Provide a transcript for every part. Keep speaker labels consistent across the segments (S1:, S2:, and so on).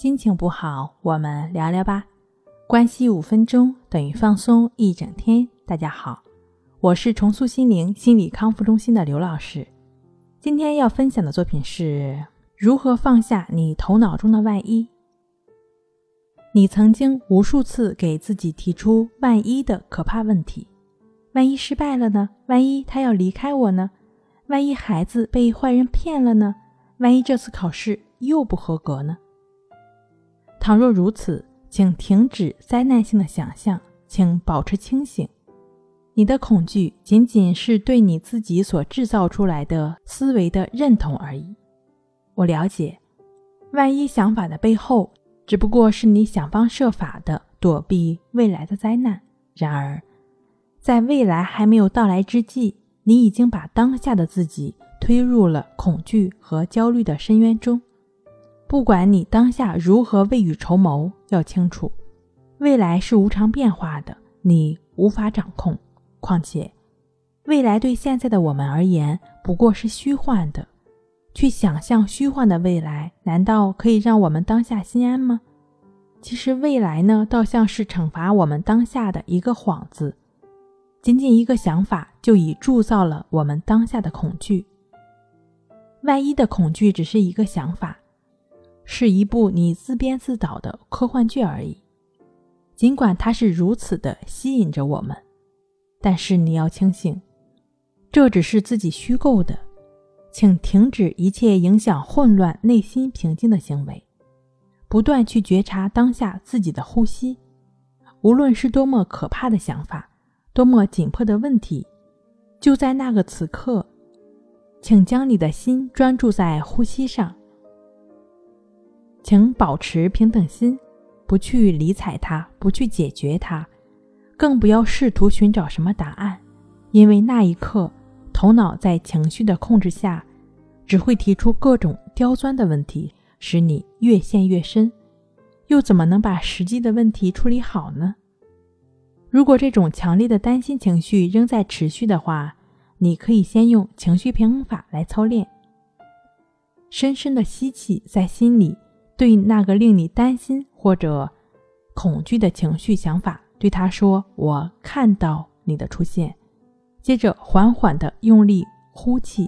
S1: 心情不好，我们聊聊吧。关系五分钟等于放松一整天。大家好，我是重塑心灵心理康复中心的刘老师。今天要分享的作品是如何放下你头脑中的万一。你曾经无数次给自己提出万一的可怕问题：万一失败了呢？万一他要离开我呢？万一孩子被坏人骗了呢？万一这次考试又不合格呢？倘若如此，请停止灾难性的想象，请保持清醒。你的恐惧仅仅是对你自己所制造出来的思维的认同而已。我了解，万一想法的背后，只不过是你想方设法的躲避未来的灾难。然而，在未来还没有到来之际，你已经把当下的自己推入了恐惧和焦虑的深渊中。不管你当下如何未雨绸缪，要清楚，未来是无常变化的，你无法掌控。况且，未来对现在的我们而言不过是虚幻的。去想象虚幻的未来，难道可以让我们当下心安吗？其实，未来呢，倒像是惩罚我们当下的一个幌子。仅仅一个想法，就已铸造了我们当下的恐惧。万一的恐惧，只是一个想法。是一部你自编自导的科幻剧而已，尽管它是如此的吸引着我们，但是你要清醒，这只是自己虚构的。请停止一切影响混乱内心平静的行为，不断去觉察当下自己的呼吸。无论是多么可怕的想法，多么紧迫的问题，就在那个此刻，请将你的心专注在呼吸上。请保持平等心，不去理睬它，不去解决它，更不要试图寻找什么答案，因为那一刻，头脑在情绪的控制下，只会提出各种刁钻的问题，使你越陷越深，又怎么能把实际的问题处理好呢？如果这种强烈的担心情绪仍在持续的话，你可以先用情绪平衡法来操练，深深的吸气，在心里。对那个令你担心或者恐惧的情绪、想法，对他说：“我看到你的出现。”接着缓缓地用力呼气，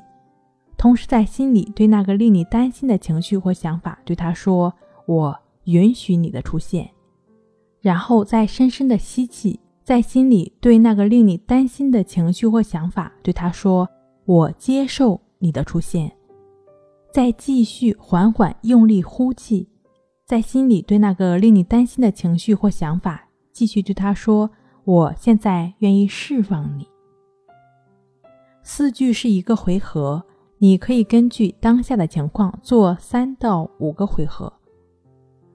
S1: 同时在心里对那个令你担心的情绪或想法，对他说：“我允许你的出现。”然后再深深地吸气，在心里对那个令你担心的情绪或想法，对他说：“我接受你的出现。”再继续缓缓用力呼气，在心里对那个令你担心的情绪或想法，继续对他说：“我现在愿意释放你。”四句是一个回合，你可以根据当下的情况做三到五个回合。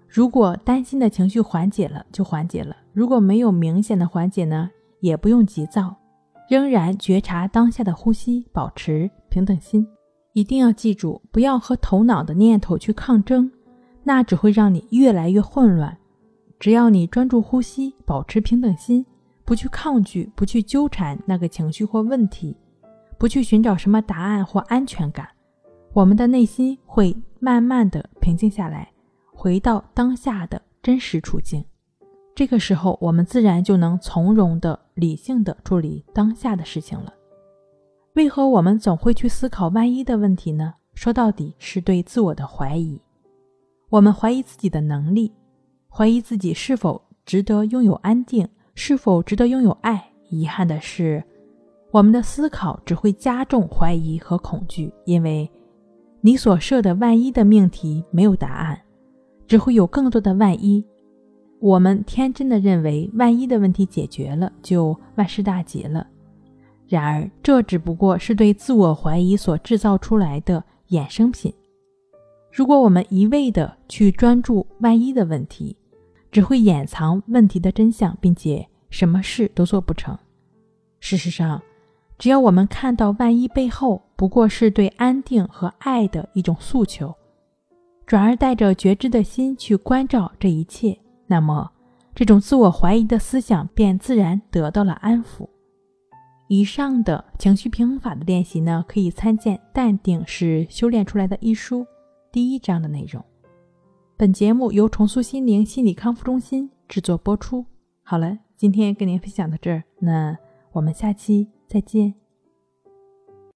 S1: 如果担心的情绪缓解了，就缓解了；如果没有明显的缓解呢，也不用急躁，仍然觉察当下的呼吸，保持平等心。一定要记住，不要和头脑的念头去抗争，那只会让你越来越混乱。只要你专注呼吸，保持平等心，不去抗拒，不去纠缠那个情绪或问题，不去寻找什么答案或安全感，我们的内心会慢慢的平静下来，回到当下的真实处境。这个时候，我们自然就能从容的、理性的处理当下的事情了。为何我们总会去思考万一的问题呢？说到底是对自我的怀疑。我们怀疑自己的能力，怀疑自己是否值得拥有安定，是否值得拥有爱。遗憾的是，我们的思考只会加重怀疑和恐惧，因为你所设的万一的命题没有答案，只会有更多的万一。我们天真的认为，万一的问题解决了，就万事大吉了。然而，这只不过是对自我怀疑所制造出来的衍生品。如果我们一味的去专注万一的问题，只会掩藏问题的真相，并且什么事都做不成。事实上，只要我们看到万一背后不过是对安定和爱的一种诉求，转而带着觉知的心去关照这一切，那么这种自我怀疑的思想便自然得到了安抚。以上的情绪平衡法的练习呢，可以参见《淡定是修炼出来的》一书第一章的内容。本节目由重塑心灵心理康复中心制作播出。好了，今天跟您分享到这儿，那我们下期再见。